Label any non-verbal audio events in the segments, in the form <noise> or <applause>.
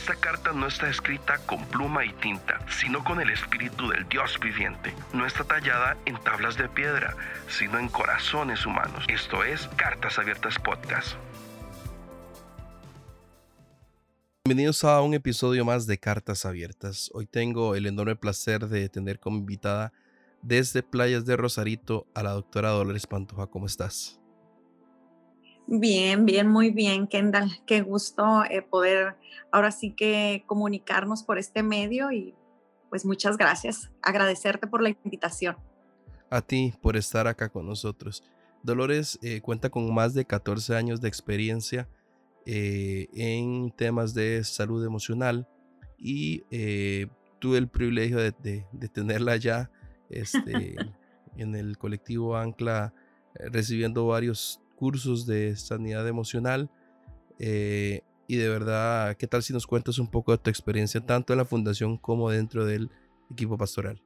Esta carta no está escrita con pluma y tinta, sino con el espíritu del Dios viviente. No está tallada en tablas de piedra, sino en corazones humanos. Esto es Cartas Abiertas Podcast. Bienvenidos a un episodio más de Cartas Abiertas. Hoy tengo el enorme placer de tener como invitada desde Playas de Rosarito a la doctora Dolores Pantoja. ¿Cómo estás? Bien, bien, muy bien, Kendall. Qué gusto eh, poder ahora sí que comunicarnos por este medio y pues muchas gracias. Agradecerte por la invitación. A ti por estar acá con nosotros. Dolores eh, cuenta con más de 14 años de experiencia eh, en temas de salud emocional y tuve el privilegio de, tenerla ya este, <laughs> en el colectivo Ancla recibiendo varios cursos de sanidad emocional. Eh, y de verdad, ¿qué tal si nos cuentas un poco de tu experiencia tanto en la fundación como dentro del equipo pastoral?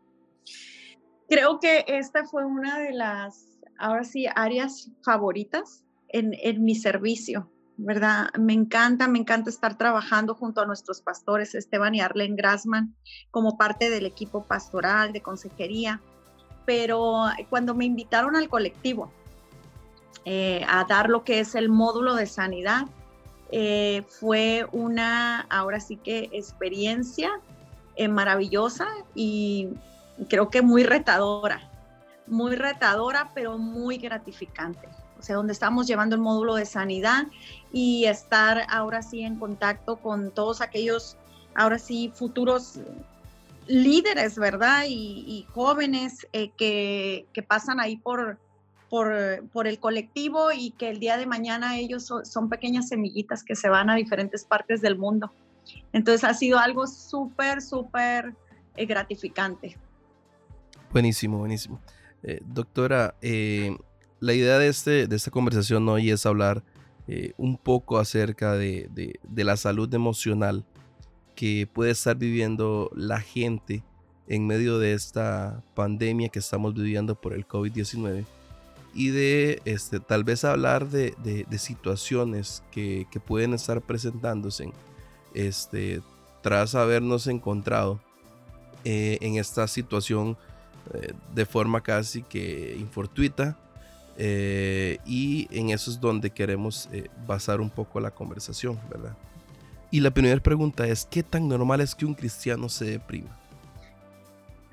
Creo que esta fue una de las, ahora sí, áreas favoritas en, en mi servicio, ¿verdad? Me encanta, me encanta estar trabajando junto a nuestros pastores Esteban y Arlen Grassman como parte del equipo pastoral de consejería. Pero cuando me invitaron al colectivo, eh, a dar lo que es el módulo de sanidad. Eh, fue una, ahora sí que experiencia eh, maravillosa y creo que muy retadora, muy retadora, pero muy gratificante. O sea, donde estamos llevando el módulo de sanidad y estar ahora sí en contacto con todos aquellos, ahora sí, futuros líderes, ¿verdad? Y, jóvenes que, que, pasan ahí por, por, el colectivo y que el día de mañana ellos son, pequeñas semillitas que se van a diferentes partes del mundo. Entonces ha sido algo súper, súper eh, gratificante. Buenísimo, buenísimo. Eh, doctora, eh, la idea de, este, de esta conversación hoy es hablar un poco acerca de, de, la salud emocional que puede estar viviendo la gente en medio de esta pandemia que estamos viviendo por el COVID-19 y de este, tal vez hablar de, de, situaciones que, que, pueden estar presentándose este, tras habernos encontrado eh, en esta situación eh, de forma casi que infortuita. Eh, y en eso es donde queremos basar un poco la conversación, ¿verdad? Y la primera pregunta es, ¿qué tan normal es que un cristiano se deprima?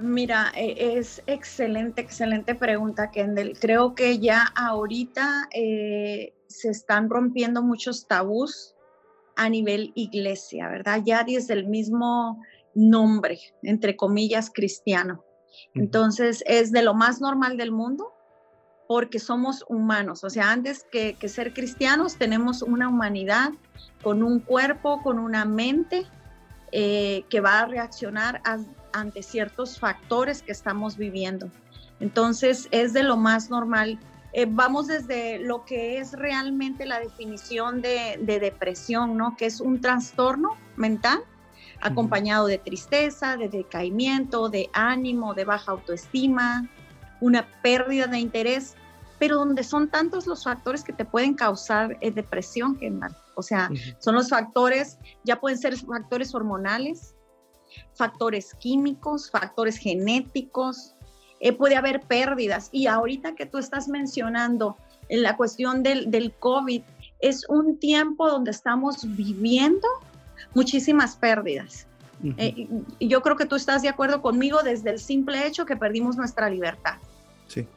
Mira, e, es excelente, excelente pregunta, Kendall. Creo que ya ahorita eh, se están rompiendo muchos tabús a nivel iglesia, ¿verdad? Ya desde el mismo nombre, entre comillas, cristiano. Entonces, es de lo más normal del mundo porque somos humanos. O sea, antes que, ser cristianos, tenemos una humanidad con un cuerpo, con una mente eh, que va a reaccionar a ante ciertos factores que estamos viviendo. Entonces es de lo más normal. Eh, vamos desde lo que es realmente la definición de, depresión, ¿no? Que es un trastorno mental acompañado de tristeza, de decaimiento, de ánimo, de baja autoestima, una pérdida de interés, pero donde son tantos los factores que te pueden causar eh, depresión, O sea, son los factores, ya pueden ser factores hormonales, factores químicos, factores genéticos, eh, puede haber pérdidas. Y ahorita que tú estás mencionando en la cuestión del, del COVID, es un tiempo donde estamos viviendo muchísimas pérdidas. Eh, yo creo que tú estás de acuerdo conmigo desde el simple hecho que perdimos nuestra libertad. Sí.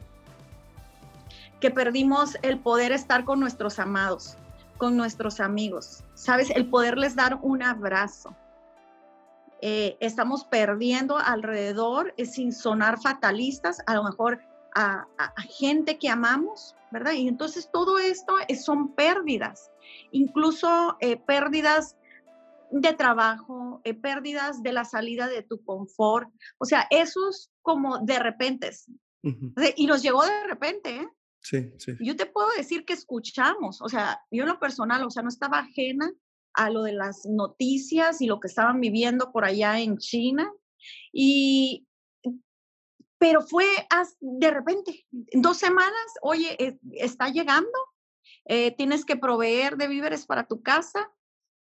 Que perdimos el poder estar con nuestros amados, con nuestros amigos, ¿sabes? El poderles dar un abrazo, eh, estamos perdiendo alrededor, eh, sin sonar fatalistas, a lo mejor a, gente que amamos, ¿verdad? Y entonces todo esto son pérdidas, incluso eh, pérdidas de trabajo, pérdidas de la salida de tu confort, o sea, esos como de repente, y nos llegó de repente, ¿eh? Sí, sí. Yo te puedo decir que escuchamos, o sea, yo en lo personal, o sea, no estaba ajena a lo de las noticias y lo que estaban viviendo por allá en China. Y, pero fue de repente, en dos semanas, oye, está llegando, eh, tienes que proveer de víveres para tu casa.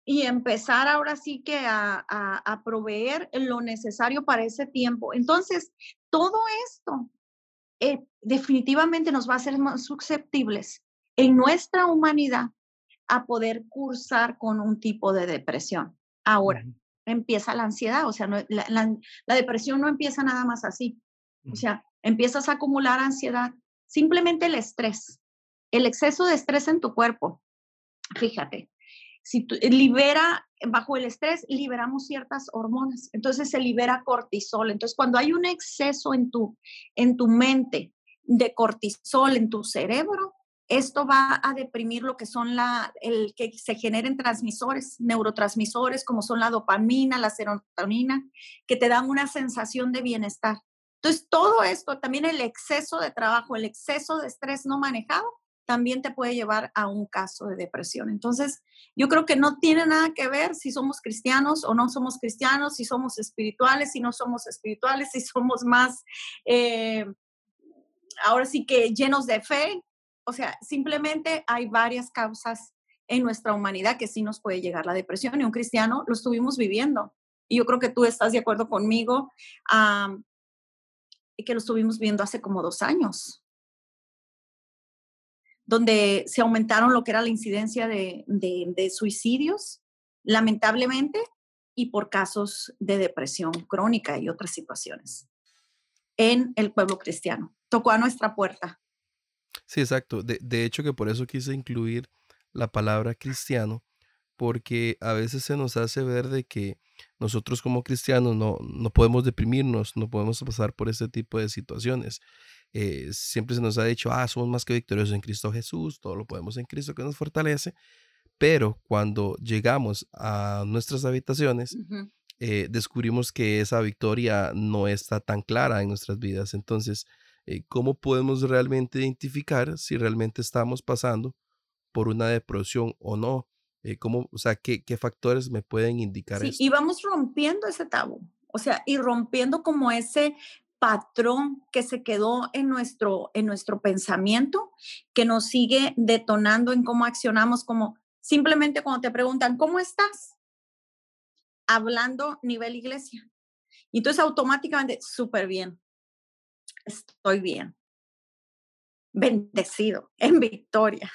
y empezar ahora sí que a, a, proveer lo necesario para ese tiempo. Entonces, todo esto eh, definitivamente nos va a hacer más susceptibles en nuestra humanidad a poder cursar con un tipo de depresión. Ahora, empieza la ansiedad, o sea, la, depresión no empieza nada más así. O sea, empiezas a acumular ansiedad, simplemente el estrés, el exceso de estrés en tu cuerpo. Fíjate, si tu, libera, bajo el estrés, liberamos ciertas hormonas, entonces se libera cortisol. Entonces, cuando hay un exceso en tu, en tu mente de cortisol en tu cerebro, esto va a deprimir lo que son la, el que se generen transmisores, neurotransmisores como son la dopamina, la serotonina, que te dan una sensación de bienestar. Entonces, todo esto, también el exceso de trabajo, el exceso de estrés no manejado, también te puede llevar a un caso de depresión. Entonces, yo creo que no tiene nada que ver si somos cristianos o no somos cristianos, si somos espirituales, si no somos espirituales, si somos más, eh, ahora sí que llenos de fe, o sea, simplemente hay varias causas en nuestra humanidad que sí nos puede llegar la depresión y un cristiano lo estuvimos viviendo. Y yo creo que tú estás de acuerdo conmigo y que lo estuvimos viendo hace como dos años, donde se aumentaron lo que era la incidencia de, de suicidios, lamentablemente, y por casos de depresión crónica y otras situaciones en el pueblo cristiano. Tocó a nuestra puerta Sí, exacto. De, de hecho que por eso quise incluir la palabra cristiano, porque a veces se nos hace ver de que nosotros como cristianos no, no podemos deprimirnos, no podemos pasar por este tipo de situaciones. Eh, siempre se nos ha dicho, ah, somos más que victoriosos en Cristo Jesús, todo lo podemos en Cristo que nos fortalece, pero cuando llegamos a nuestras habitaciones, eh, descubrimos que esa victoria no está tan clara en nuestras vidas. Entonces, eh, ¿cómo podemos realmente identificar si realmente estamos pasando por una depresión o no? Eh, ¿cómo, o sea, ¿qué, ¿qué, factores me pueden indicar sí, Y vamos rompiendo ese tabú, o sea, y rompiendo como ese patrón que se quedó en nuestro, en nuestro pensamiento, que nos sigue detonando en cómo accionamos, como simplemente cuando te preguntan, ¿cómo estás? Hablando nivel iglesia. Y entonces automáticamente, súper bien estoy bien. Bendecido, <laughs> en victoria.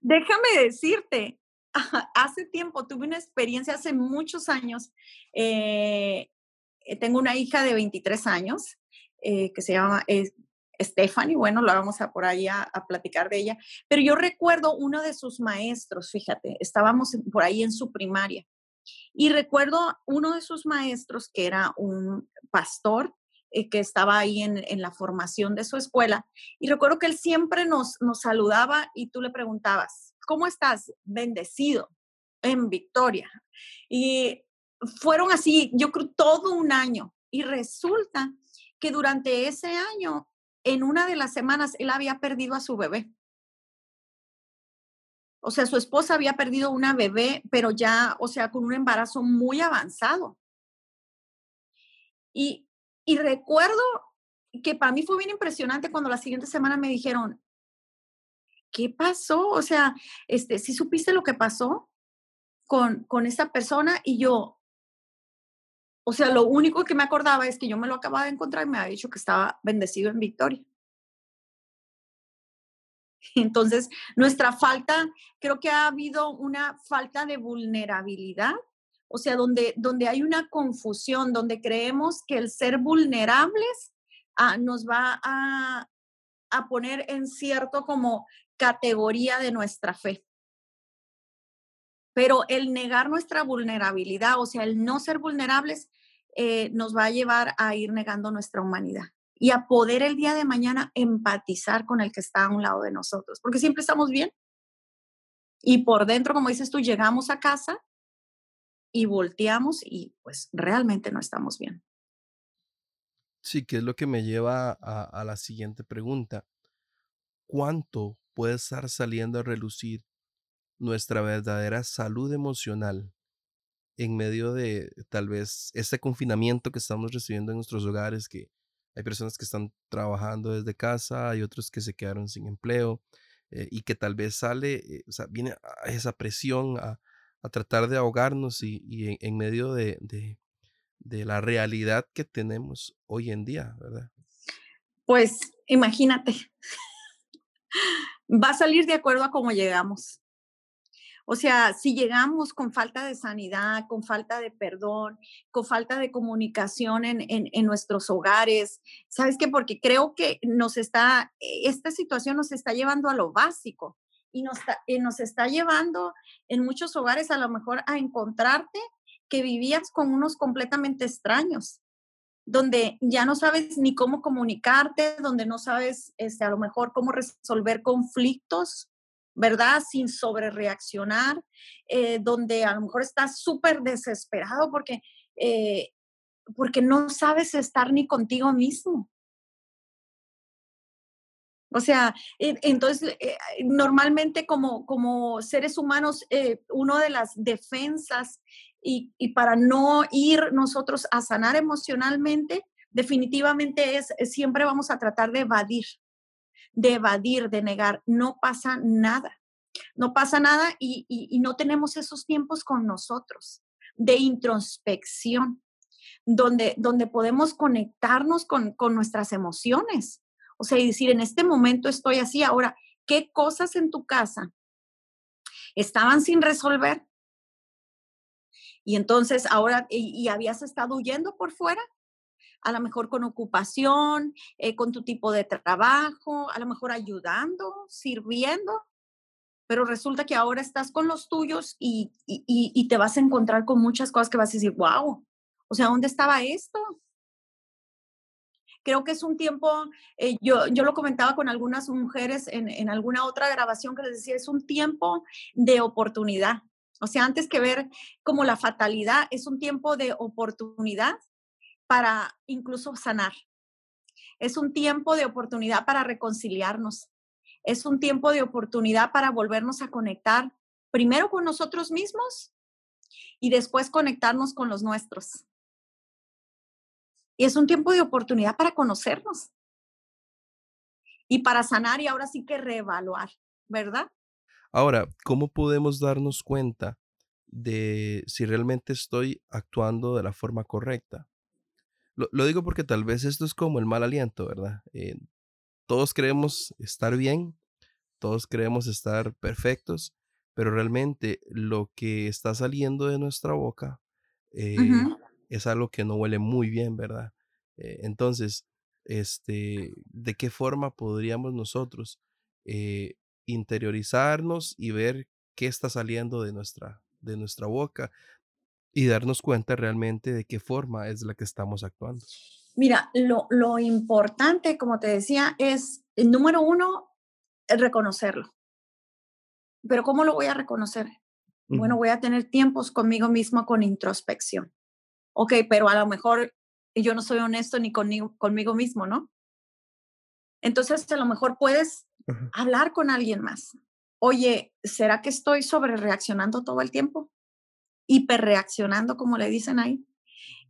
Déjame decirte, hace tiempo tuve una experiencia, hace muchos años, eh, eh, tengo una hija de 23 años eh, que se llama Stephanie, bueno, la vamos a por ahí a, a, platicar de ella, pero yo recuerdo uno de sus maestros, fíjate, estábamos por ahí en su primaria, y recuerdo uno de sus maestros que era un pastor eh, que estaba ahí en, en, la formación de su escuela. Y recuerdo que él siempre nos, nos saludaba y tú le preguntabas, ¿cómo estás? Bendecido, en victoria. Y fueron así, yo creo, todo un año. Y resulta que durante ese año, en una de las semanas, él había perdido a su bebé. O sea, su esposa había perdido una bebé, pero ya, o sea, con un embarazo muy avanzado. Y y recuerdo que para mí fue bien impresionante cuando la siguiente semana me dijeron, ¿qué pasó? O sea, este, si supiste lo que pasó con, con esa persona y yo, o sea, lo único que me acordaba es que yo me lo acababa de encontrar y me había dicho que estaba bendecido en victoria. Entonces, nuestra falta, creo que ha habido una falta de vulnerabilidad o sea, donde, donde hay una confusión, donde creemos que el ser vulnerables ah, nos va a, a poner en cierto como categoría de nuestra fe. Pero el negar nuestra vulnerabilidad, o sea, el no ser vulnerables, eh, nos va a llevar a ir negando nuestra humanidad y a poder el día de mañana empatizar con el que está a un lado de nosotros, porque siempre estamos bien. Y por dentro, como dices tú, llegamos a casa y volteamos y pues realmente no estamos bien. Sí, que es lo que me lleva a, la siguiente pregunta. ¿Cuánto puede estar saliendo a relucir nuestra verdadera salud emocional en medio de tal vez este confinamiento que estamos recibiendo en nuestros hogares, que hay personas que están trabajando desde casa, hay otros que se quedaron sin empleo, eh, y que tal vez sale, eh, o sea, viene esa presión a, tratar de ahogarnos y, en, medio de, de, la realidad que tenemos hoy en día, ¿verdad? Pues imagínate, va a salir de acuerdo a cómo llegamos. O sea, si llegamos con falta de sanidad, con falta de perdón, con falta de comunicación en, en, nuestros hogares, ¿sabes qué? Porque creo que nos está, esta situación nos está llevando a lo básico y nos, y nos está llevando en muchos hogares a lo mejor a encontrarte que vivías con unos completamente extraños donde ya no sabes ni cómo comunicarte, donde no sabes este, a lo mejor cómo resolver conflictos, ¿verdad? Sin sobrereaccionar, eh, donde a lo mejor estás súper desesperado porque, eh, porque no sabes estar ni contigo mismo. O sea, entonces, eh, normalmente como, como seres humanos, una de las defensas y, y, para no ir nosotros a sanar emocionalmente, definitivamente es, siempre vamos a tratar de evadir, de evadir, de negar. No pasa nada. No pasa nada y, no tenemos esos tiempos con nosotros de introspección, donde, donde podemos conectarnos con, con nuestras emociones. O sea, y decir, en este momento estoy así. Ahora, ¿qué cosas en tu casa estaban sin resolver? Y entonces ahora, y habías estado huyendo por fuera, a lo mejor con ocupación, eh, con tu tipo de trabajo, a lo mejor ayudando, sirviendo, pero resulta que ahora estás con los tuyos y, te vas a encontrar con muchas cosas que vas a decir, wow, o sea, ¿dónde estaba esto? Creo que es un tiempo, eh, yo, yo lo comentaba con algunas mujeres en, en alguna otra grabación que les decía, es un tiempo de oportunidad. O sea, antes que ver como la fatalidad, es un tiempo de oportunidad para incluso sanar. Es un tiempo de oportunidad para reconciliarnos. Es un tiempo de oportunidad para volvernos a conectar primero con nosotros mismos y después conectarnos con los nuestros. Y es un tiempo de oportunidad para conocernos y para sanar y ahora sí que reevaluar, ¿verdad? Ahora, ¿cómo podemos darnos cuenta de si realmente estoy actuando de la forma correcta? Lo, digo porque tal vez esto es como el mal aliento, ¿verdad? Eh, todos creemos estar bien, todos creemos estar perfectos, pero realmente lo que está saliendo de nuestra boca eh, es algo que no huele muy bien, ¿verdad? Eh, entonces, este, ¿de qué forma podríamos nosotros interiorizarnos y ver qué está saliendo de nuestra, de nuestra boca? y darnos cuenta realmente de qué forma es la que estamos actuando. Mira, lo, lo importante, como te decía, es, el número uno, reconocerlo. Pero ¿cómo lo voy a reconocer? Bueno, voy a tener tiempos conmigo mismo con introspección. Ok, pero a lo mejor yo no soy honesto ni conmigo, conmigo mismo, ¿no? Entonces, a lo mejor puedes hablar con alguien más. Oye, ¿será que estoy sobre reaccionando todo el tiempo? hiperreaccionando, como le dicen ahí.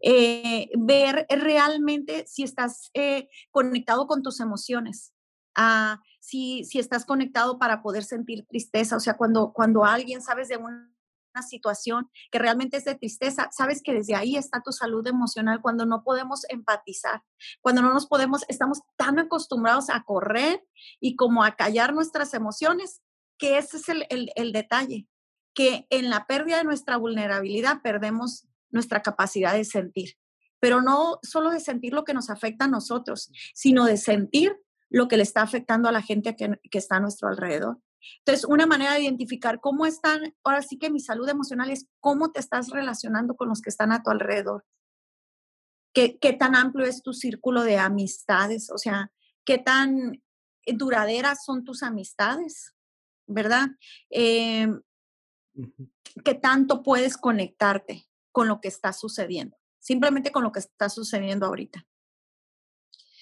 Eh, ver realmente si estás eh, conectado con tus emociones, ah, si, si estás conectado para poder sentir tristeza, o sea, cuando, cuando alguien sabes de una situación que realmente es de tristeza, sabes que desde ahí está tu salud emocional cuando no podemos empatizar, cuando no nos podemos, estamos tan acostumbrados a correr y como a callar nuestras emociones, que ese es el, el, el detalle que en la pérdida de nuestra vulnerabilidad perdemos nuestra capacidad de sentir, pero no solo de sentir lo que nos afecta a nosotros, sino de sentir lo que le está afectando a la gente que, está a nuestro alrededor. Entonces, una manera de identificar cómo están, ahora sí que mi salud emocional es cómo te estás relacionando con los que están a tu alrededor. ¿Qué, qué tan amplio es tu círculo de amistades? O sea, ¿qué tan duraderas son tus amistades? ¿Verdad? Eh, ¿Qué tanto puedes conectarte con lo que está sucediendo? Simplemente con lo que está sucediendo ahorita.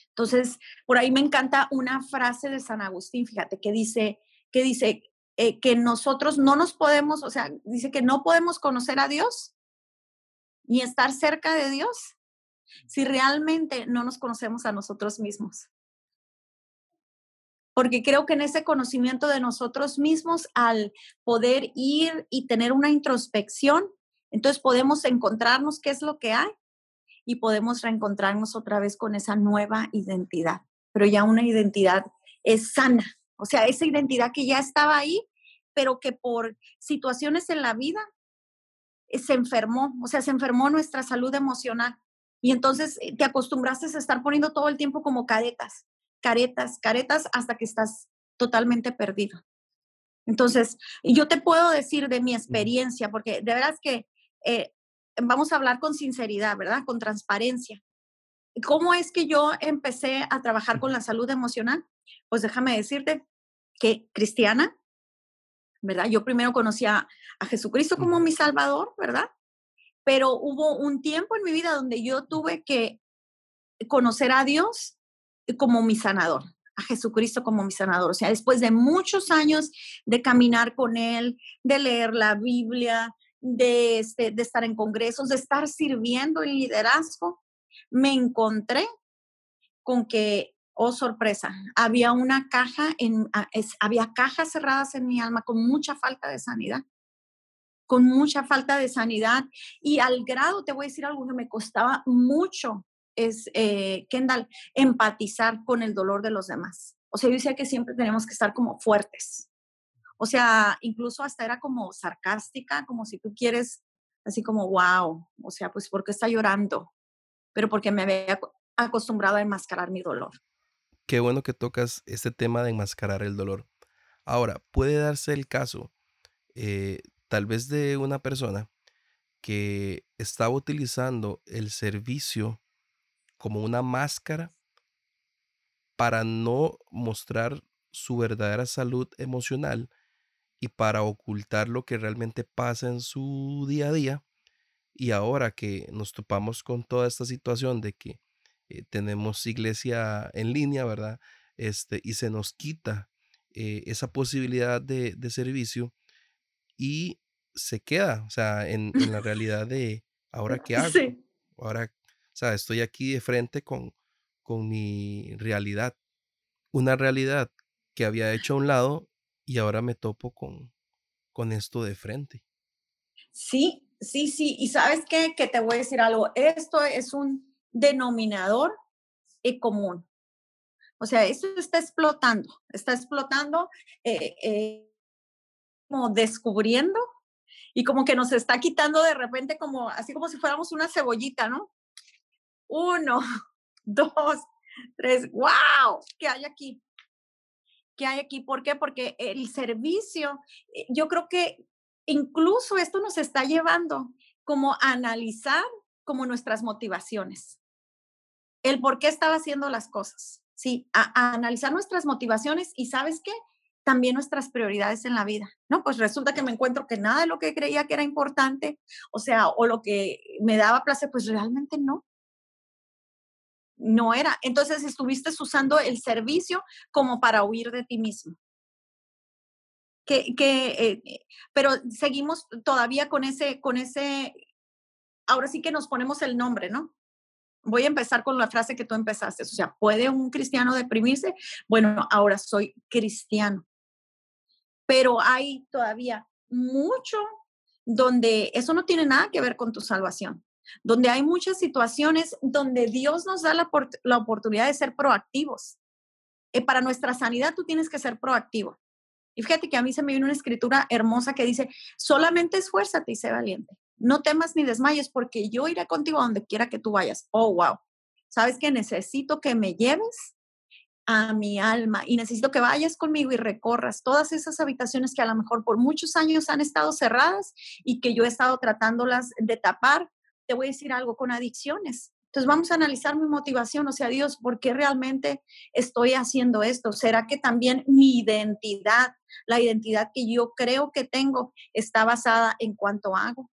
Entonces, por ahí me encanta una frase de San Agustín, fíjate, que dice, que dice eh, que nosotros no nos podemos, o sea, dice que no podemos conocer a Dios ni estar cerca de Dios si realmente no nos conocemos a nosotros mismos. porque creo que en ese conocimiento de nosotros mismos, al poder ir y tener una introspección, entonces podemos encontrarnos qué es lo que hay y podemos reencontrarnos otra vez con esa nueva identidad, pero ya una identidad es sana, o sea, esa identidad que ya estaba ahí, pero que por situaciones en la vida eh, se enfermó, o sea, se enfermó nuestra salud emocional. Y entonces eh, te acostumbraste a estar poniendo todo el tiempo como caretas, caretas, caretas, hasta que estás totalmente perdido. Entonces, yo te puedo decir de mi experiencia, porque de veras que eh, vamos a hablar con sinceridad, ¿verdad? Con transparencia. ¿Cómo es que yo empecé a trabajar con la salud emocional? Pues déjame decirte que cristiana, ¿verdad? Yo primero conocí a, a Jesucristo como mi Salvador, ¿verdad? Pero hubo un tiempo en mi vida donde yo tuve que conocer a Dios como mi sanador, a Jesucristo como mi sanador. O sea, después de muchos años de caminar con Él, de leer la Biblia, de, este, de estar en congresos, de estar sirviendo en liderazgo, me encontré con que, oh sorpresa, había una caja, en, ah, había cajas cerradas en mi alma con mucha falta de sanidad con mucha falta de sanidad y al grado, te voy a decir algo que me costaba mucho, es, eh, Kendall, empatizar con el dolor de los demás. O sea, yo decía que siempre tenemos que estar como fuertes, o sea, incluso hasta era como sarcástica, como si tú quieres, así como, wow, o sea, pues ¿por qué está llorando? Pero porque me había acostumbrado a enmascarar mi dolor. Qué bueno que tocas este tema de enmascarar el dolor. Ahora, puede darse el caso, eh, tal vez de una persona que estaba utilizando el servicio como una máscara para no mostrar su verdadera salud emocional y para ocultar lo que realmente pasa en su día a día. Y ahora que nos topamos con toda esta situación de que eh, tenemos iglesia en línea, ¿verdad? Este, y se nos quita eh, esa posibilidad de, servicio y se queda, o sea, en, la realidad de ahora qué <laughs> hago. Ahora, o sea, estoy aquí de frente con, con mi realidad. Una realidad que había hecho a un lado y ahora me topo con, con esto de frente. Sí, sí, sí. Y sabes qué, que te voy a decir algo. Esto es un denominador común. O sea, esto está explotando, está explotando, eh, eh, como descubriendo y como que nos está quitando de repente como, así como si fuéramos una cebollita, ¿no? Uno, <laughs> dos, tres, wow, ¿qué hay aquí? que hay aquí. ¿Por qué? Porque el servicio, eh, yo creo que incluso esto nos está llevando como a analizar como nuestras motivaciones, el por qué estaba haciendo las cosas, sí, a, analizar nuestras motivaciones y sabes qué, también nuestras prioridades en la vida, ¿no? Pues resulta que me encuentro que nada de lo que creía que era importante, o sea, o lo que me daba placer, pues realmente no no era. Entonces estuviste usando el servicio como para huir de ti mismo. Que, que eh, eh, pero seguimos todavía con ese, con ese, ahora sí que nos ponemos el nombre, ¿no? Voy a empezar con la frase que tú empezaste. O sea, ¿puede un cristiano deprimirse? Bueno, ahora soy cristiano. Pero hay todavía mucho donde eso no tiene nada que ver con tu salvación donde hay muchas situaciones donde Dios nos da la, oportunidad de ser proactivos. Eh, para nuestra sanidad tú tienes que ser proactivo. Y fíjate que a mí se me viene una escritura hermosa que dice, solamente esfuérzate y sé valiente. No temas ni desmayes porque yo iré contigo a donde quiera que tú vayas. Oh, wow. ¿Sabes que necesito que me lleves a mi alma y necesito que vayas conmigo y recorras todas esas habitaciones que a lo mejor por muchos años han estado cerradas y que yo he estado tratándolas de tapar te voy a decir algo con adicciones. Entonces vamos a analizar mi motivación, o sea, Dios, ¿por qué realmente estoy haciendo esto? ¿Será que también mi identidad, la identidad que yo creo que tengo, está basada en cuanto hago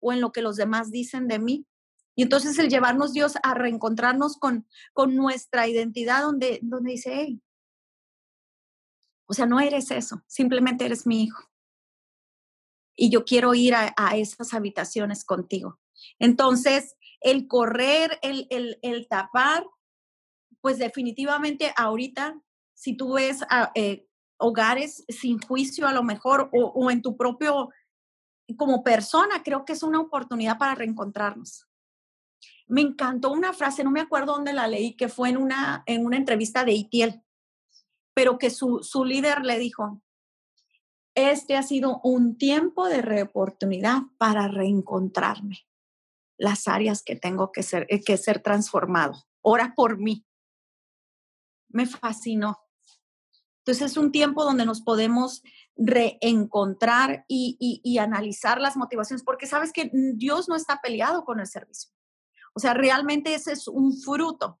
o en lo que los demás dicen de mí? Y entonces el llevarnos Dios a reencontrarnos con, con nuestra identidad donde, donde dice, hey, o sea, no eres eso, simplemente eres mi hijo. Y yo quiero ir a, a esas habitaciones contigo. Entonces, el correr, el, el, tapar, pues definitivamente ahorita si tú ves eh, hogares sin juicio a lo mejor o en tu propio, como persona, creo que es una oportunidad para reencontrarnos. Me encantó una frase, no me acuerdo dónde la leí, que fue en una, en una entrevista de Itiel, pero que su, su líder le dijo, este ha sido un tiempo de reoportunidad para reencontrarme las áreas que tengo que ser, que ser transformado. Ora por mí. Me fascinó. Entonces es un tiempo donde nos podemos reencontrar y, y, analizar las motivaciones, porque sabes que Dios no está peleado con el servicio. O sea, realmente ese es un fruto,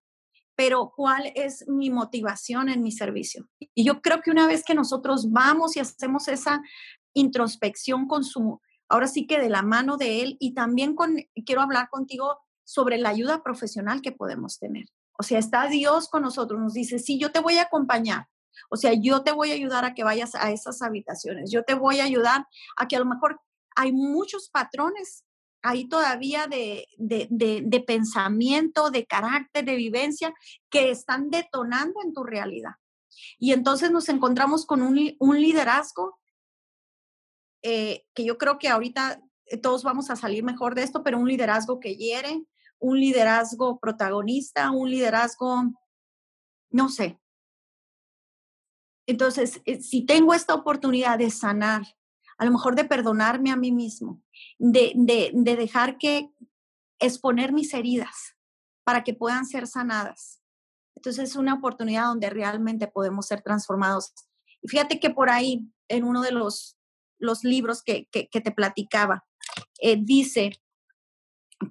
pero ¿cuál es mi motivación en mi servicio? Y yo creo que una vez que nosotros vamos y hacemos esa introspección con su, ahora sí que de la mano de Él, y también con, quiero hablar contigo sobre la ayuda profesional que podemos tener. O sea, está Dios con nosotros, nos dice, sí, yo te voy a acompañar. O sea, yo te voy a ayudar a que vayas a esas habitaciones. Yo te voy a ayudar a que a lo mejor hay muchos patrones ahí todavía de, de, pensamiento, de carácter, de vivencia, que están detonando en tu realidad. Y entonces nos encontramos con un, liderazgo eh, que yo creo que ahorita eh, todos vamos a salir mejor de esto, pero un liderazgo que hiere, un liderazgo protagonista, un liderazgo, no sé. Entonces, eh, si tengo esta oportunidad de sanar, a lo mejor de perdonarme a mí mismo, de, de, dejar que exponer mis heridas para que puedan ser sanadas. Entonces es una oportunidad donde realmente podemos ser transformados. Y fíjate que por ahí, en uno de los, los libros que, que, te platicaba, eh, dice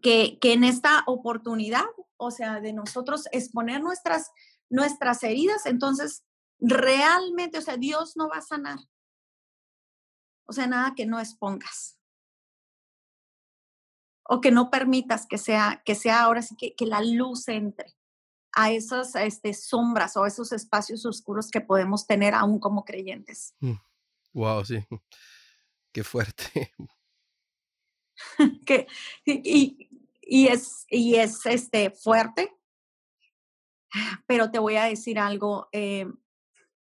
que, que, en esta oportunidad, o sea, de nosotros exponer nuestras, nuestras heridas, entonces realmente, o sea, Dios no va a sanar, o sea, nada que no expongas. O que no permitas que sea, que sea ahora sí que, que la luz entre a esas este, sombras o esos espacios oscuros que podemos tener aún como creyentes. Wow, mm. sí. <laughs> Qué fuerte. <laughs> <laughs> que, y, y, es, y es este, fuerte, pero te voy a decir algo. Eh,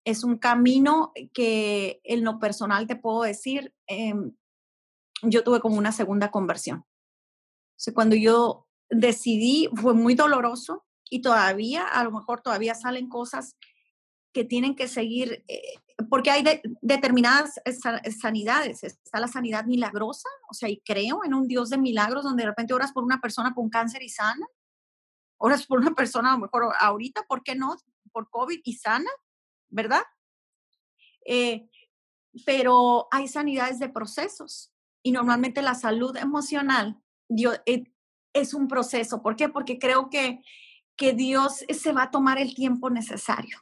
es un camino que en lo personal te puedo decir, em, yo tuve como una segunda conversión. O cuando yo decidí, fue muy doloroso y todavía, a lo mejor todavía salen cosas que tienen que seguir, eh, porque hay determinadas sanidades. Está la sanidad milagrosa, o sea, y creo en un Dios de milagros donde de repente oras por una persona con cáncer y sana, oras por una persona a lo mejor ahorita, ¿por qué no? Por COVID y sana, ¿verdad? Eh, pero hay sanidades de procesos y normalmente la salud emocional eh, es un proceso. ¿Por qué? Porque creo que, que Dios se va a tomar el tiempo necesario.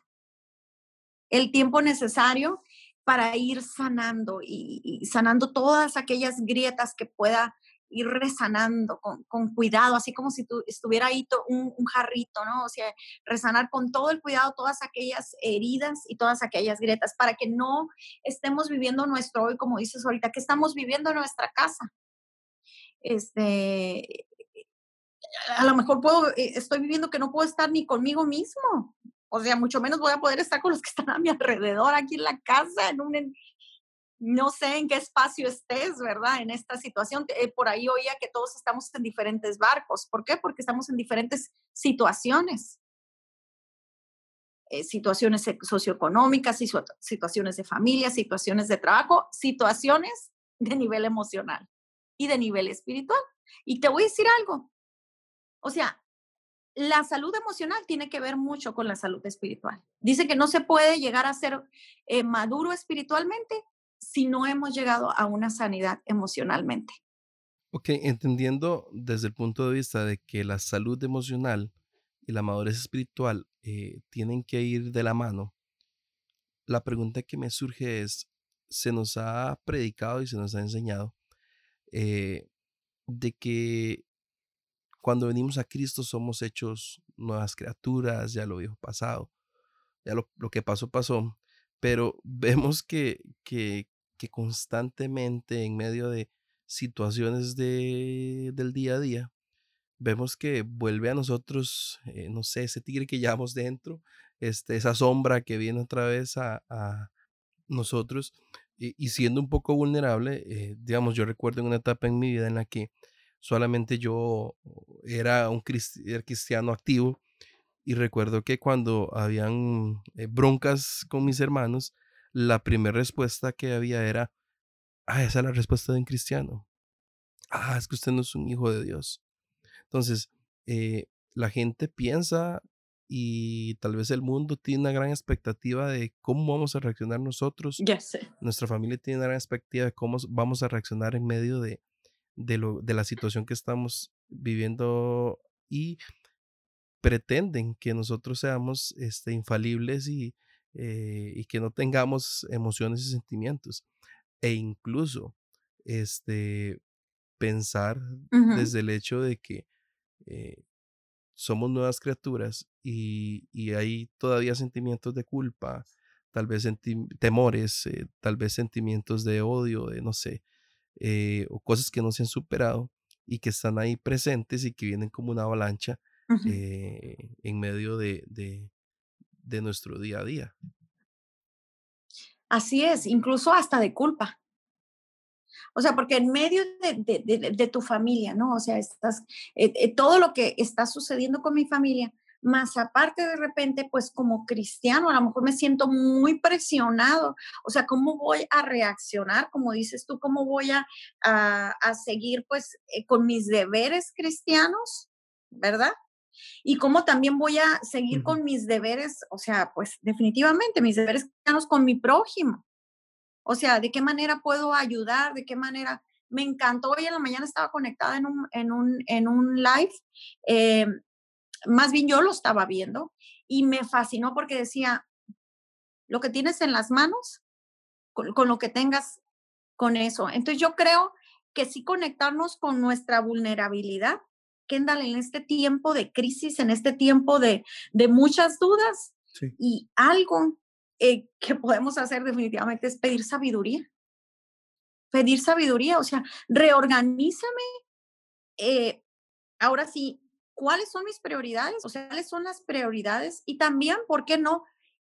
El tiempo necesario para ir sanando y sanando todas aquellas grietas que pueda ir resanando con, con, cuidado, así como si tú estuviera ahí un, un, jarrito, ¿no? O sea, resanar con todo el cuidado todas aquellas heridas y todas aquellas grietas para que no estemos viviendo nuestro hoy, como dices ahorita, que estamos viviendo en nuestra casa. Este, a lo mejor puedo, eh, estoy viviendo que no puedo estar ni conmigo mismo. O sea, mucho menos voy a poder estar con los que están a mi alrededor aquí en la casa, en un, no sé en qué espacio estés, ¿verdad? En esta situación. Eh, por ahí oía que todos estamos en diferentes barcos. ¿Por qué? Porque estamos en diferentes situaciones. Eh, situaciones socioeconómicas, situaciones de familia, situaciones de trabajo, situaciones de nivel emocional y de nivel espiritual. Y te voy a decir algo. O sea, la salud emocional tiene que ver mucho con la salud espiritual. Dice que no se puede llegar a ser eh, maduro espiritualmente si no hemos llegado a una sanidad emocionalmente. Ok, entendiendo desde el punto de vista de que la salud emocional y la madurez espiritual eh, tienen que ir de la mano, la pregunta que me surge es, se nos ha predicado y se nos ha enseñado eh, de que cuando venimos a Cristo somos hechos nuevas criaturas, ya lo viejo pasado, ya lo, lo que pasó pasó, pero vemos que, que, constantemente en medio de situaciones de, del día a día, vemos que vuelve a nosotros, eh, no sé, ese tigre que llevamos dentro, este, esa sombra que viene otra vez a, nosotros y, siendo un poco vulnerable, eh, digamos, yo recuerdo en una etapa en mi vida en la que solamente yo era un cristiano activo y recuerdo que cuando habían eh, broncas con mis hermanos, la primera respuesta que había era, ah, esa es la respuesta de un cristiano. Ah, es que usted no es un hijo de Dios. Entonces, eh, la gente piensa y tal vez el mundo tiene una gran expectativa de cómo vamos a reaccionar nosotros. Ya sé. Nuestra familia tiene una gran expectativa de cómo vamos a reaccionar en medio de, de, lo, de la situación que estamos viviendo y pretenden que nosotros seamos este, infalibles y, eh, y que no tengamos emociones y sentimientos. E incluso este, pensar desde el hecho de que eh, somos nuevas criaturas y, hay todavía sentimientos de culpa, tal vez temores, eh, tal vez sentimientos de odio, de no sé, o cosas que no se han superado y que están ahí presentes y que vienen como una avalancha en medio de, de nuestro día a día. Así es, incluso hasta de culpa. O sea, porque en medio de, tu familia, ¿no? O sea, estás, eh, eh, todo lo que está sucediendo con mi familia, más aparte de repente, pues como cristiano, a lo mejor me siento muy presionado. O sea, ¿cómo voy a reaccionar? Como dices tú, ¿cómo voy a, a, seguir pues eh, con mis deberes cristianos? ¿Verdad? Y cómo también voy a seguir con mis deberes, o sea, pues definitivamente mis deberes con mi prójimo. O sea, de qué manera puedo ayudar, de qué manera. Me encantó, hoy en la mañana estaba conectada en un, en un, en un live, eh, más bien yo lo estaba viendo y me fascinó porque decía, lo que tienes en las manos, con, con lo que tengas con eso. Entonces yo creo que sí conectarnos con nuestra vulnerabilidad Kendall, en este tiempo de crisis, en este tiempo de, muchas dudas. Y algo eh, que podemos hacer definitivamente es pedir sabiduría. Pedir sabiduría, o sea, reorganízame. Eh, ahora sí, ¿cuáles son mis prioridades? O sea, ¿cuáles son las prioridades? Y también, ¿por qué no?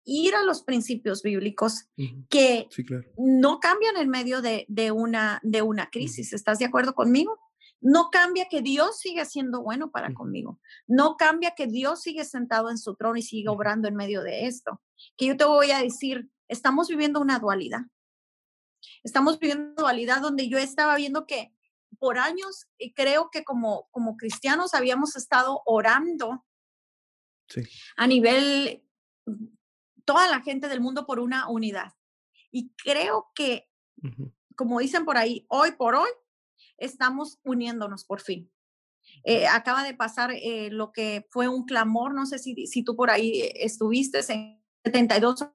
Ir a los principios bíblicos que no cambian en medio de, una, de una crisis. ¿Estás de acuerdo conmigo? No cambia que Dios sigue siendo bueno para conmigo. No cambia que Dios sigue sentado en su trono y sigue obrando en medio de esto. Que yo te voy a decir, estamos viviendo una dualidad. Estamos viviendo una dualidad donde yo estaba viendo que por años y creo que como, como cristianos habíamos estado orando a nivel toda la gente del mundo por una unidad. Y creo que, como dicen por ahí, hoy por hoy estamos uniéndonos por fin. Eh, acaba de pasar eh, lo que fue un clamor, no sé si, si tú por ahí estuviste en 72,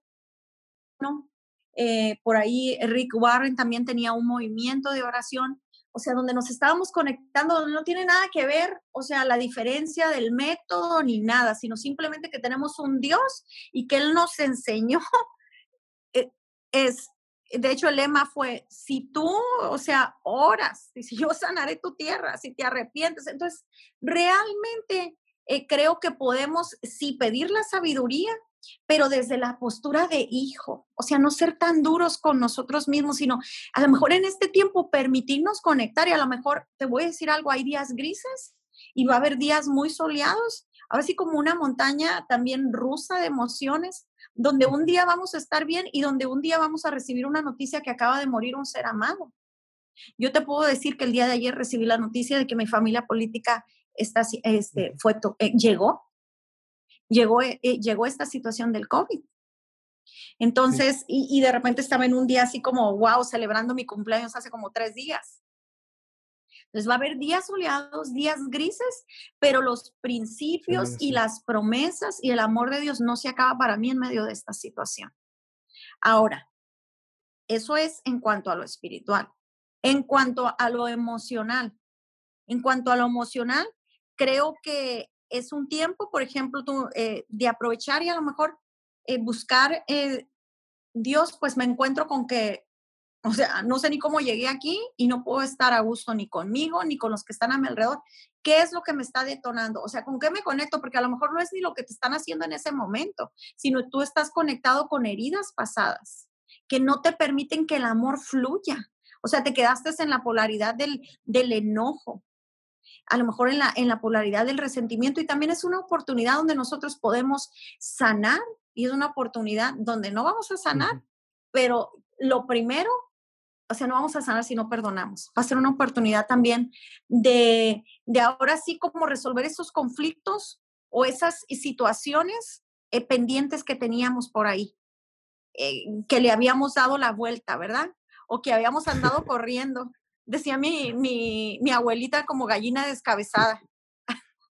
¿no? Eh, por ahí Rick Warren también tenía un movimiento de oración, o sea, donde nos estábamos conectando, donde no tiene nada que ver, o sea, la diferencia del método ni nada, sino simplemente que tenemos un Dios y que Él nos enseñó es de hecho, el lema fue, si tú, o sea, oras, si yo sanaré tu tierra, si te arrepientes. Entonces, realmente eh, creo que podemos, sí, pedir la sabiduría, pero desde la postura de hijo, o sea, no ser tan duros con nosotros mismos, sino a lo mejor en este tiempo permitirnos conectar y a lo mejor, te voy a decir algo, hay días grises y va a haber días muy soleados, ahora sí como una montaña también rusa de emociones, donde un día vamos a estar bien y donde un día vamos a recibir una noticia que acaba de morir un ser amado. Yo te puedo decir que el día de ayer recibí la noticia de que mi familia política está, este, fue, eh, llegó, llegó, eh, eh, llegó esta situación del COVID. Entonces, y, y, de repente estaba en un día así como, wow, celebrando mi cumpleaños hace como tres días. Entonces va a haber días soleados, días grises, pero los principios y las promesas y el amor de Dios no se acaba para mí en medio de esta situación. Ahora, eso es en cuanto a lo espiritual. En cuanto a lo emocional, en cuanto a lo emocional, creo que es un tiempo, por ejemplo, eh, de aprovechar y a lo mejor eh, buscar, eh, Dios, pues me encuentro con que O sea, no sé ni cómo llegué aquí y no puedo estar a gusto ni conmigo ni con los que están a mi alrededor. ¿Qué es lo que me está detonando? O sea, ¿con qué me conecto? Porque a lo mejor no es ni lo que te están haciendo en ese momento, sino tú estás conectado con heridas pasadas que no te permiten que el amor fluya. O sea, te quedaste en la polaridad del, del enojo, a lo mejor en la, en la polaridad del resentimiento y también es una oportunidad donde nosotros podemos sanar y es una oportunidad donde no vamos a sanar, pero lo primero, o sea, no vamos a sanar si no perdonamos. Va a ser una oportunidad también de, de ahora sí como resolver esos conflictos o esas situaciones eh, pendientes que teníamos por ahí, eh, que le habíamos dado la vuelta, ¿verdad? O que habíamos andado <laughs> corriendo decía mi, mi, mi abuelita como gallina descabezada.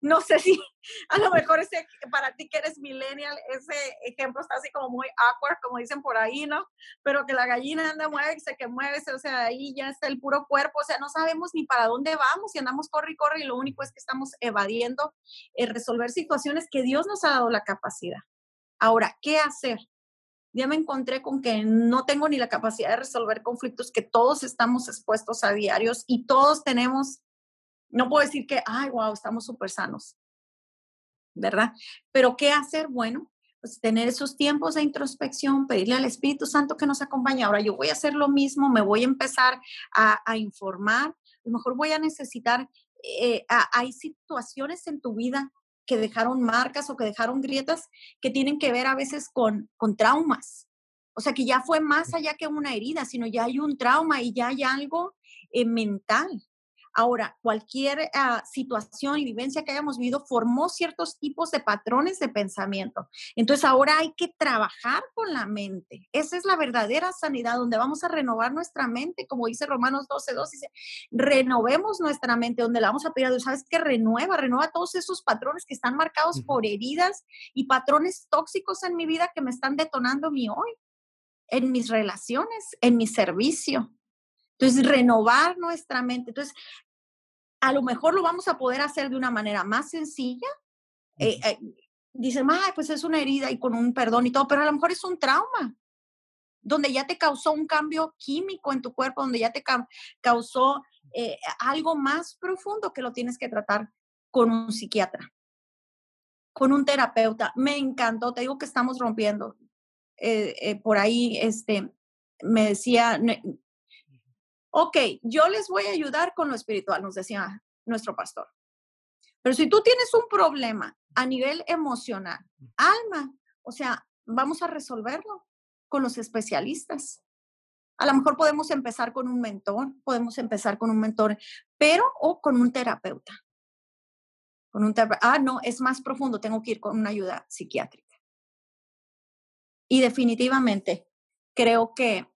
No sé si <laughs> a lo mejor ese, para ti que eres millennial, ese ejemplo está así como muy awkward, como dicen por ahí, ¿no? Pero que la gallina anda, mueve, que mueve, o sea, ahí ya está el puro cuerpo, o sea, no sabemos ni para dónde vamos y andamos corre y corre y lo único es que estamos evadiendo eh, resolver situaciones que Dios nos ha dado la capacidad. Ahora, ¿qué hacer? ya me encontré con que no tengo ni la capacidad de resolver conflictos que todos estamos expuestos a diarios y todos tenemos, no puedo decir que, ay, wow, estamos súper sanos, ¿verdad? Pero ¿qué hacer? Bueno, pues tener esos tiempos de introspección, pedirle al Espíritu Santo que nos acompañe. Ahora yo voy a hacer lo mismo, me voy a empezar a, informar, a lo mejor voy a necesitar, eh, hay situaciones en tu vida que dejaron marcas o que dejaron grietas que tienen que ver a veces con, con traumas. O sea, que ya fue más allá que una herida, sino ya hay un trauma y ya hay algo eh, mental. Ahora, cualquier ah, situación y vivencia que hayamos vivido formó ciertos tipos de patrones de pensamiento. Entonces, ahora hay que trabajar con la mente. Esa es la verdadera sanidad, donde vamos a renovar nuestra mente, como dice Romanos 12, 2, dice, renovemos nuestra mente, donde la vamos a pedir a Dios, ¿sabes qué? Renueva, renueva todos esos patrones que están marcados por heridas y patrones tóxicos en mi vida que me están detonando mi hoy, en mis relaciones, en mi servicio. Entonces, renovar nuestra mente. Entonces, a lo mejor lo vamos a poder hacer de una manera más sencilla. Eh, eh, dicen, pues es una herida y con un perdón y todo, pero a lo mejor es un trauma, donde ya te causó un cambio químico en tu cuerpo, donde ya te causó eh, algo más profundo que lo tienes que tratar con un psiquiatra, con un terapeuta. Me encantó, te digo que estamos rompiendo. por ahí, este, me decía, ok, yo les voy a ayudar con lo espiritual, nos decía nuestro pastor. Pero si tú tienes un problema a nivel emocional, alma, o sea, vamos a resolverlo con los especialistas. A lo mejor podemos empezar con un mentor, podemos empezar con un mentor, pero o con un terapeuta. Con un ah, no, es más profundo, tengo que ir con una ayuda psiquiátrica. Y definitivamente creo que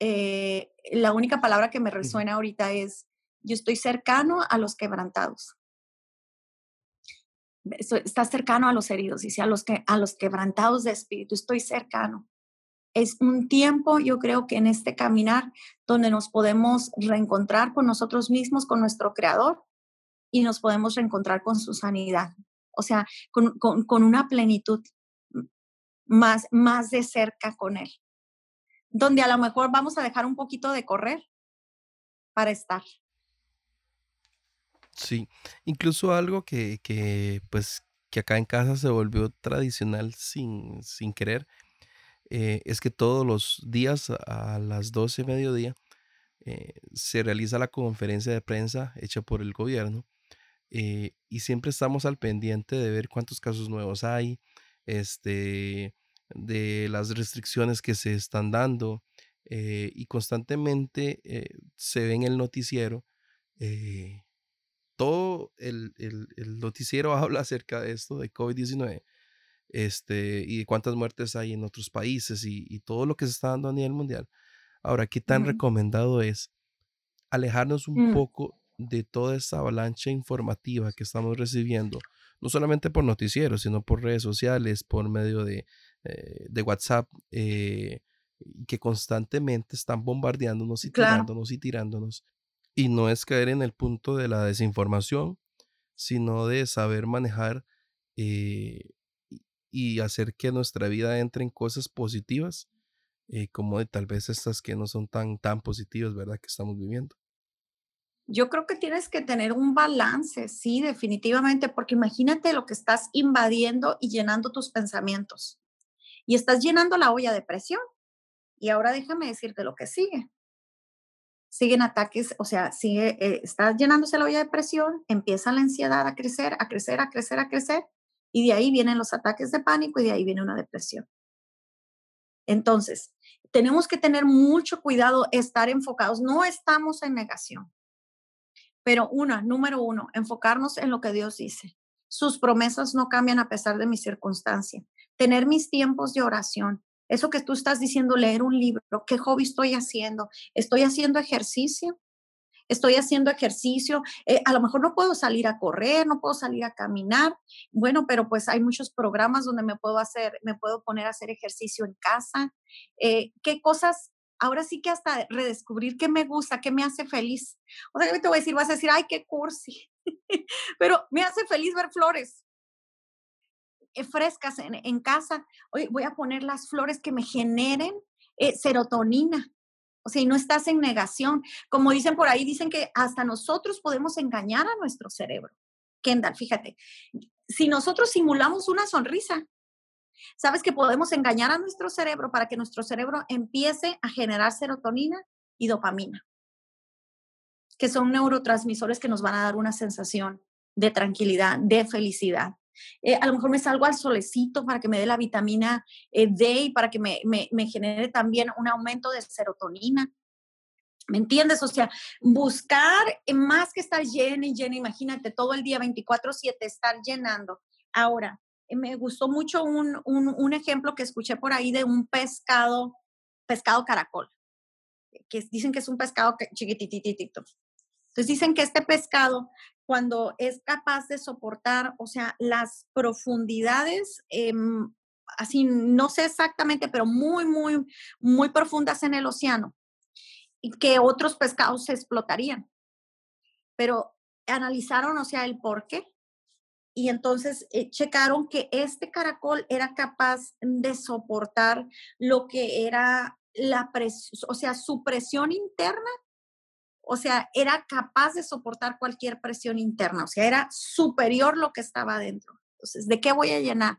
eh, la única palabra que me resuena ahorita es, yo estoy cercano a los quebrantados. Está cercano a los heridos, dice, a los, que, a los quebrantados de espíritu, estoy cercano. Es un tiempo, yo creo que en este caminar, donde nos podemos reencontrar con nosotros mismos, con nuestro creador, y nos podemos reencontrar con su sanidad. O sea, con, con, con una plenitud más, más de cerca con él donde a lo mejor vamos a dejar un poquito de correr para estar. Sí, incluso algo que, que pues que acá en casa se volvió tradicional sin, sin querer, eh, es que todos los días a las 12 de mediodía eh, se realiza la conferencia de prensa hecha por el gobierno eh, y siempre estamos al pendiente de ver cuántos casos nuevos hay, este, de las restricciones que se están dando eh, y constantemente eh, se ve en el noticiero. Eh, todo el, noticiero <laughs> habla acerca de esto, de COVID-19, este, y de cuántas muertes hay en otros países y, todo lo que se está dando a nivel mundial. Ahora, ¿qué tan recomendado es alejarnos un mm. poco de toda esta avalancha informativa que estamos recibiendo, no solamente por noticieros, sino por redes sociales, por medio de, eh, de WhatsApp eh, que constantemente están bombardeándonos y tirándonos y tirándonos. Y no es caer en el punto de la desinformación, sino de saber manejar eh, y hacer que nuestra vida entre en cosas positivas eh, como de tal vez estas que no son tan, tan positivas, ¿verdad? Que estamos viviendo. Yo creo que tienes que tener un balance, sí, definitivamente, porque imagínate lo que estás invadiendo y llenando tus pensamientos. Y estás llenando la olla de presión. Y ahora déjame decirte lo que sigue. Siguen ataques, o sea, sigue, eh, estás llenándose la olla de presión, empieza la ansiedad a crecer, a crecer, a crecer, a crecer, y de ahí vienen los ataques de pánico y de ahí viene una depresión. Entonces, tenemos que tener mucho cuidado, estar enfocados. No estamos en negación. Pero una, número uno, enfocarnos en lo que Dios dice. Sus promesas no cambian a pesar de mi circunstancia. Tener mis tiempos de oración. Eso que tú estás diciendo, leer un libro, ¿qué hobby estoy haciendo? ¿Estoy haciendo ejercicio? estoy haciendo ejercicio, eh, a lo mejor no puedo salir a correr, no puedo salir a caminar, bueno, pero pues hay muchos programas donde me puedo hacer, me puedo poner a hacer ejercicio en casa. Eh, ¿Qué cosas ahora sí que hasta redescubrir qué me gusta, qué me hace feliz. O sea, yo te voy a decir, vas a decir, ay, qué cursi, <laughs> pero me hace feliz ver flores eh, frescas en, casa. Hoy voy a poner las flores que me generen eh, serotonina. O sea, y no estás en negación. Como dicen por ahí, dicen que hasta nosotros podemos engañar a nuestro cerebro. Kendall, fíjate, si nosotros simulamos una sonrisa, Sabes que podemos engañar a nuestro cerebro para que nuestro cerebro empiece a generar serotonina y dopamina, que son neurotransmisores que nos van a dar una sensación de tranquilidad, de felicidad. Eh, a lo mejor me salgo al solecito para que me dé la vitamina eh, D y para que me, me, genere también un aumento de serotonina. ¿Me entiendes? O sea, buscar más que estar llena y llena, imagínate todo el día 24/7 estar llenando. Ahora, eh, me gustó mucho un, un, ejemplo que escuché por ahí de un pescado, pescado caracol, que dicen que es un pescado chiquitititito. Entonces dicen que este pescado, cuando es capaz de soportar, o sea, las profundidades, em, así, no sé exactamente, pero muy, muy, muy profundas en el océano, y que otros pescados se explotarían. Pero analizaron, o sea, el por qué y entonces eh, checaron que este caracol era capaz de soportar lo que era la presión, o sea, su presión interna, o sea, era capaz de soportar cualquier presión interna, o sea, era superior lo que estaba adentro. Entonces, ¿de qué voy a llenar?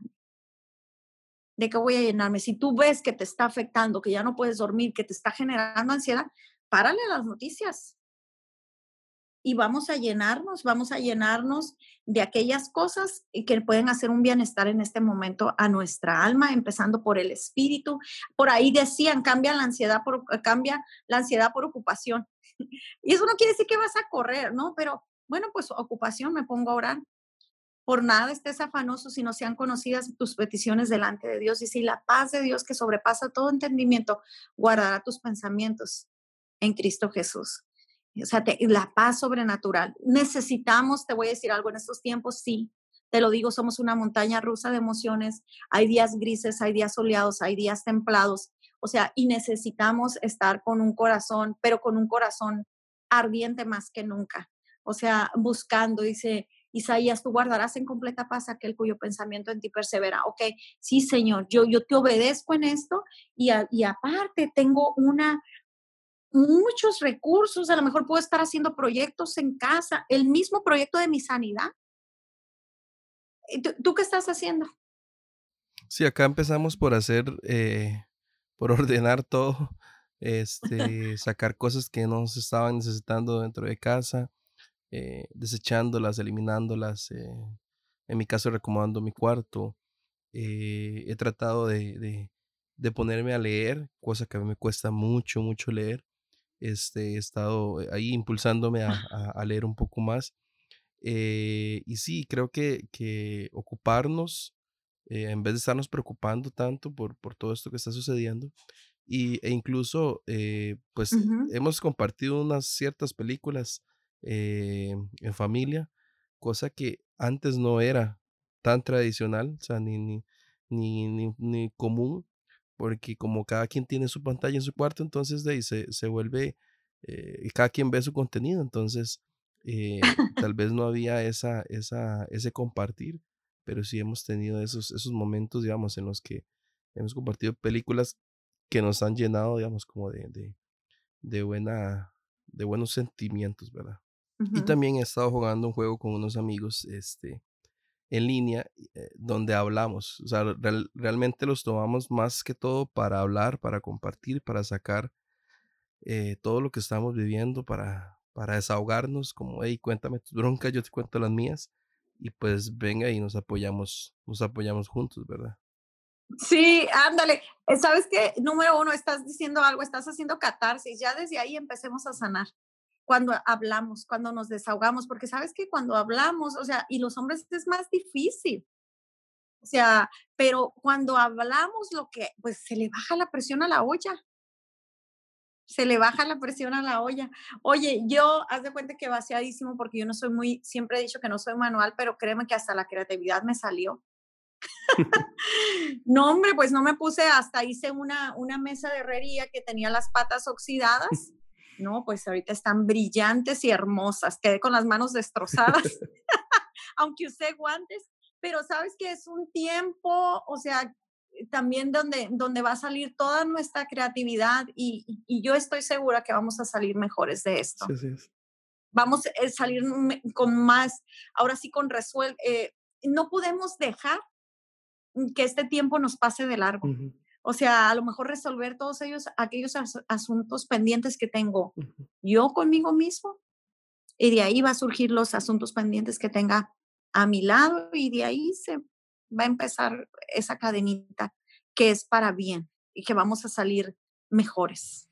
¿De qué voy a llenarme? Si tú ves que te está afectando, que ya no puedes dormir, que te está generando ansiedad, párale las noticias y vamos a llenarnos, vamos a llenarnos de aquellas cosas que pueden hacer un bienestar en este momento a nuestra alma, empezando por el espíritu. Por ahí decían, cambia la ansiedad por, cambia la ansiedad por ocupación. Y eso no quiere decir que vas a correr, ¿no? Pero bueno, pues ocupación, me pongo a orar. Por nada estés afanoso si no sean conocidas tus peticiones delante de Dios. Y si la paz de Dios que sobrepasa todo entendimiento guardará tus pensamientos en Cristo Jesús o sea, la paz sobrenatural. Necesitamos, te voy a decir algo, en estos tiempos sí, te lo digo, somos una montaña rusa de emociones, hay días grises, hay días soleados, hay días templados, o sea, y necesitamos estar con un corazón, pero con un corazón ardiente más que nunca, o sea, buscando, dice Isaías, tú guardarás en completa paz aquel cuyo pensamiento en ti persevera. Ok, sí, Señor, yo, yo te obedezco en esto y, y aparte tengo una, muchos recursos, a lo mejor puedo estar haciendo proyectos en casa, el mismo proyecto de mi sanidad. ¿Tú, qué estás haciendo? Sí, acá empezamos por hacer, eh, por <laughs> ordenar todo, este, sacar cosas que no se estaban necesitando dentro de casa, eh, desechándolas, eliminándolas, eh, en mi caso recomendando mi cuarto. he tratado de, de, de, ponerme a leer, cosa que a mí me cuesta mucho, mucho leer. Este, he estado eh, ahí impulsándome a, <laughs> a, leer un poco más. Eh, y sí, creo que, que ocuparnos, eh, en vez de estarnos preocupando tanto por, por todo esto que está sucediendo, y, e incluso, pues hemos compartido unas ciertas películas en familia, cosa que antes no era tan tradicional, o sea, ni, ni, ni, ni, ni común porque como cada quien tiene su pantalla en su cuarto, entonces de ahí se, se vuelve, eh, y cada quien ve su contenido, entonces eh, <laughs> tal vez no había esa, esa, ese compartir, pero sí hemos tenido esos, esos momentos, digamos, en los que hemos compartido películas que nos han llenado, digamos, como de, de, de buena, de buenos sentimientos, ¿verdad? Y también he estado jugando un juego con unos amigos, este, en línea, eh, donde hablamos. O sea, realmente los tomamos más que todo para hablar, para compartir, para sacar eh, todo lo que estamos viviendo, para, para desahogarnos, como, hey, cuéntame tus broncas, yo te cuento las mías. Y pues venga y nos apoyamos, nos apoyamos juntos, ¿verdad? Sí, ándale. Eh, ¿Sabes qué? Número uno, estás diciendo algo, estás haciendo catarsis. Ya desde ahí empecemos a sanar. Cuando hablamos, cuando nos desahogamos, porque sabes que cuando hablamos, o sea, y los hombres es más difícil. O sea, pero cuando hablamos lo que, pues se le baja la presión a la olla. Se le baja la presión a la olla. Oye, yo, haz de cuenta que vaciadísimo porque yo no soy muy, siempre he dicho que no soy manual, pero créeme que hasta la creatividad me salió <laughs> no, hombre, pues no me puse, hasta hice una, una mesa de herrería que tenía las patas oxidadas. No, pues ahorita están brillantes y hermosas. Quedé con las manos destrozadas, <laughs> <laughs> aunque usé guantes, pero sabes que es un tiempo, o sea, también donde, donde va a salir toda nuestra creatividad y, y, yo estoy segura que vamos a salir mejores de esto. Vamos a salir con más, ahora sí con resuelve. Eh, no podemos dejar que este tiempo nos pase de largo. O sea, a lo mejor resolver todos ellos, aquellos asuntos pendientes que tengo yo conmigo mismo. Y de ahí va a surgir los asuntos pendientes que tenga a mi lado y de ahí se va a empezar esa cadenita que es para bien y que vamos a salir mejores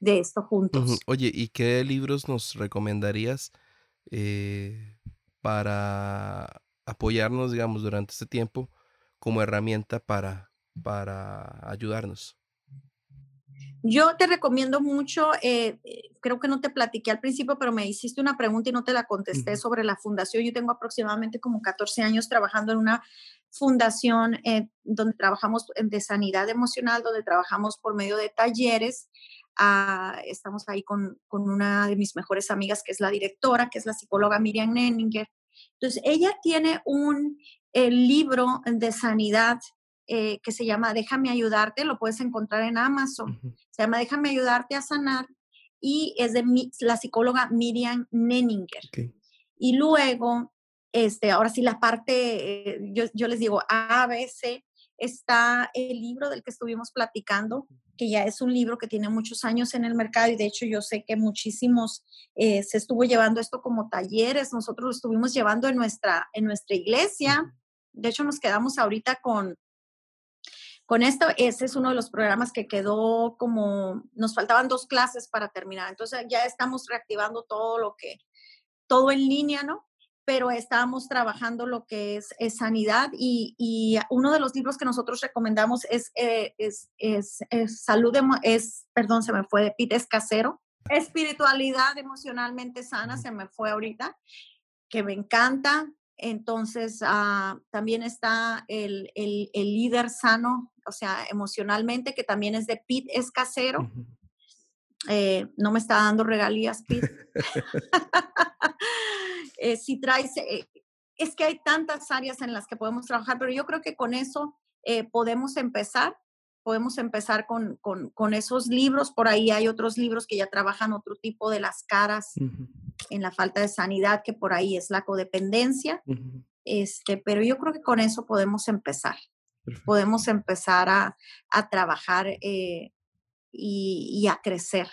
de esto juntos. Oye, ¿y qué libros nos recomendarías eh, para apoyarnos, digamos, durante este tiempo? como herramienta para, para ayudarnos? Yo te recomiendo mucho, eh, eh, creo que no te platiqué al principio, pero me hiciste una pregunta y no te la contesté sobre la fundación. Yo tengo aproximadamente como 14 años trabajando en una fundación eh, donde trabajamos de sanidad emocional, donde trabajamos por medio de talleres. Ah, estamos ahí con, con, una de mis mejores amigas, que es la directora, que es la psicóloga Miriam Nenninger. Entonces, ella tiene un el libro de sanidad eh, que se llama Déjame ayudarte, lo puedes encontrar en Amazon. Se llama Déjame ayudarte a sanar y es de la psicóloga Miriam Nenninger. Y luego, este, ahora sí, la parte, eh, yo, yo, les digo, A, B, C, está el libro del que estuvimos platicando, que ya es un libro que tiene muchos años en el mercado y de hecho yo sé que muchísimos eh, se estuvo llevando esto como talleres, nosotros lo estuvimos llevando en nuestra, en nuestra iglesia, de hecho nos quedamos ahorita con, con esto, ese es uno de los programas que quedó como, nos faltaban dos clases para terminar, entonces ya estamos reactivando todo lo que, todo en línea, ¿no? Pero estábamos trabajando lo que es, sanidad y, uno de los libros que nosotros recomendamos es, eh, es, es, Salud, es, perdón, se me fue de Pete Casero, Espiritualidad emocionalmente sana, se me fue ahorita, que me encanta. Entonces, ah, también está el, el, líder sano, o sea, emocionalmente, que también es de Pete Escasero. Eh, no me está dando regalías, Pete. <laughs> <laughs> Eh, si traes, eh, es que hay tantas áreas en las que podemos trabajar, pero yo creo que con eso eh, podemos empezar, podemos empezar con, con, esos libros, por ahí hay otros libros que ya trabajan otro tipo de las caras en la falta de sanidad, que por ahí es la codependencia, este, pero yo creo que con eso podemos empezar, podemos empezar a, a trabajar y, y a crecer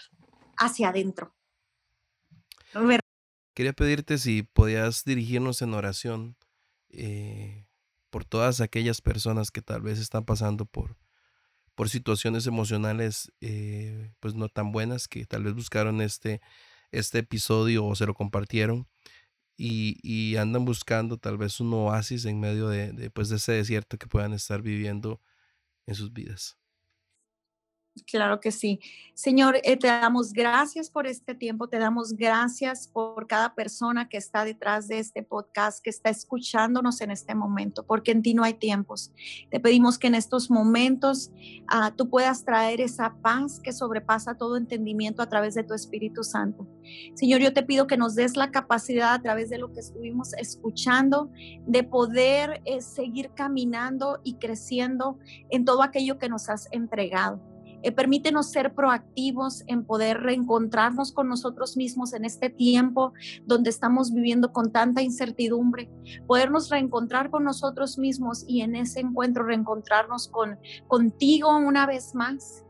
hacia adentro. Quería pedirte si podías dirigirnos en oración eh, por todas aquellas personas que tal vez están pasando por, por situaciones emocionales eh, pues no tan buenas, que tal vez buscaron este, este episodio o se lo compartieron y, andan buscando tal vez un oasis en medio de, pues, de ese desierto que puedan estar viviendo en sus vidas. Claro que sí. Señor, eh, te damos gracias por este tiempo, te damos gracias por cada persona que está detrás de este podcast, que está escuchándonos en este momento, porque en ti no hay tiempos. Te pedimos que en estos momentos ah, tú puedas traer esa paz que sobrepasa todo entendimiento a través de tu Espíritu Santo. Señor, yo te pido que nos des la capacidad a través de lo que estuvimos escuchando, de poder eh, seguir caminando y creciendo en todo aquello que nos has entregado Eh, permítenos ser proactivos en poder reencontrarnos con nosotros mismos en este tiempo donde estamos viviendo con tanta incertidumbre, podernos reencontrar con nosotros mismos y en ese encuentro reencontrarnos con contigo una vez más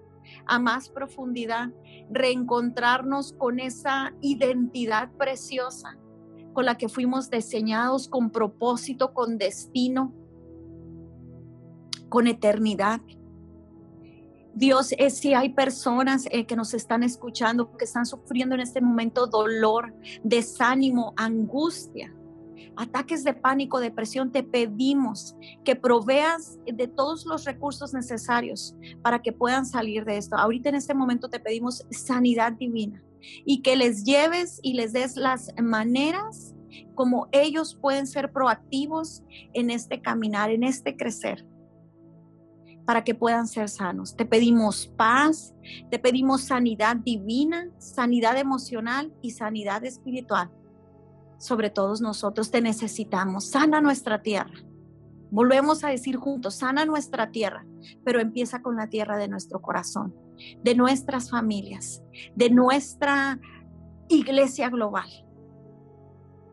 a más profundidad, reencontrarnos con esa identidad preciosa con la que fuimos diseñados con propósito, con destino, con eternidad. Dios, eh, si hay personas eh, que nos están escuchando, que están sufriendo en este momento dolor, desánimo, angustia, ataques de pánico, depresión, te pedimos que proveas de todos los recursos necesarios para que puedan salir de esto. Ahorita en este momento te pedimos sanidad divina y que les lleves y les des las maneras como ellos pueden ser proactivos en este caminar, en este crecer para que puedan ser sanos. Te pedimos paz, te pedimos sanidad divina, sanidad emocional y sanidad espiritual. Sobre todos nosotros te necesitamos. Sana nuestra tierra. Volvemos a decir juntos, sana nuestra tierra, pero empieza con la tierra de nuestro corazón, de nuestras familias, de nuestra iglesia global.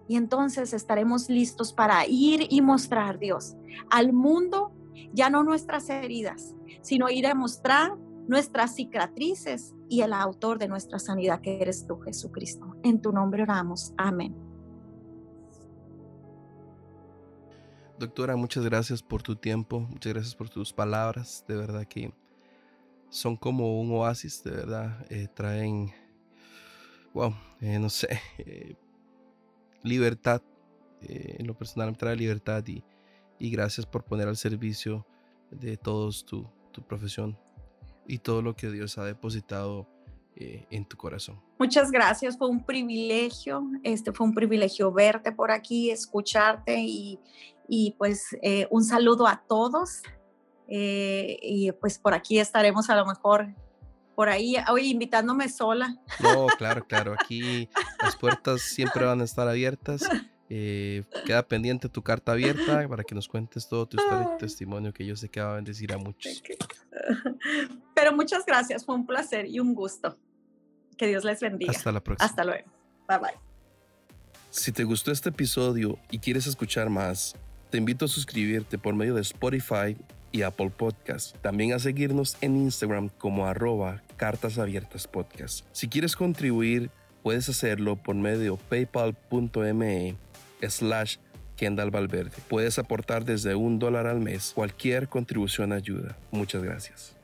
Y entonces estaremos listos para ir y mostrar, Dios, al mundo ya no nuestras heridas, sino ir a mostrar nuestras cicatrices y el autor de nuestra sanidad, que eres tú, Jesucristo. En tu nombre oramos. Amén. Doctora, muchas gracias por tu tiempo, muchas gracias por tus palabras, de verdad que son como un oasis, de verdad, eh, traen, wow, eh, no sé, eh, libertad, en lo personal me trae libertad y, y gracias por poner al servicio de todos tu, profesión y todo lo que Dios ha depositado eh, en tu corazón. Muchas gracias, fue un privilegio, este fue un privilegio verte por aquí, escucharte y, pues eh, un saludo a todos eh, y pues por aquí estaremos a lo mejor por ahí, hoy invitándome sola. No, claro, claro, aquí las puertas siempre van a estar abiertas <laughs> eh, queda pendiente tu carta abierta para que nos cuentes todo tu historia y testimonio que yo sé que va a bendecir a muchos. <laughs> Pero muchas gracias, fue un placer y un gusto. Que Dios les bendiga. Hasta la próxima. Hasta luego. Bye bye. Si te gustó este episodio y quieres escuchar más, te invito a suscribirte por medio de Spotify y Apple Podcast. También a seguirnos en Instagram como arroba cartas abiertas podcast. Si quieres contribuir, puedes hacerlo por medio paypal.me slash Kendall Valverde. Puedes aportar desde un dólar al mes. Cualquier contribución ayuda. Muchas gracias.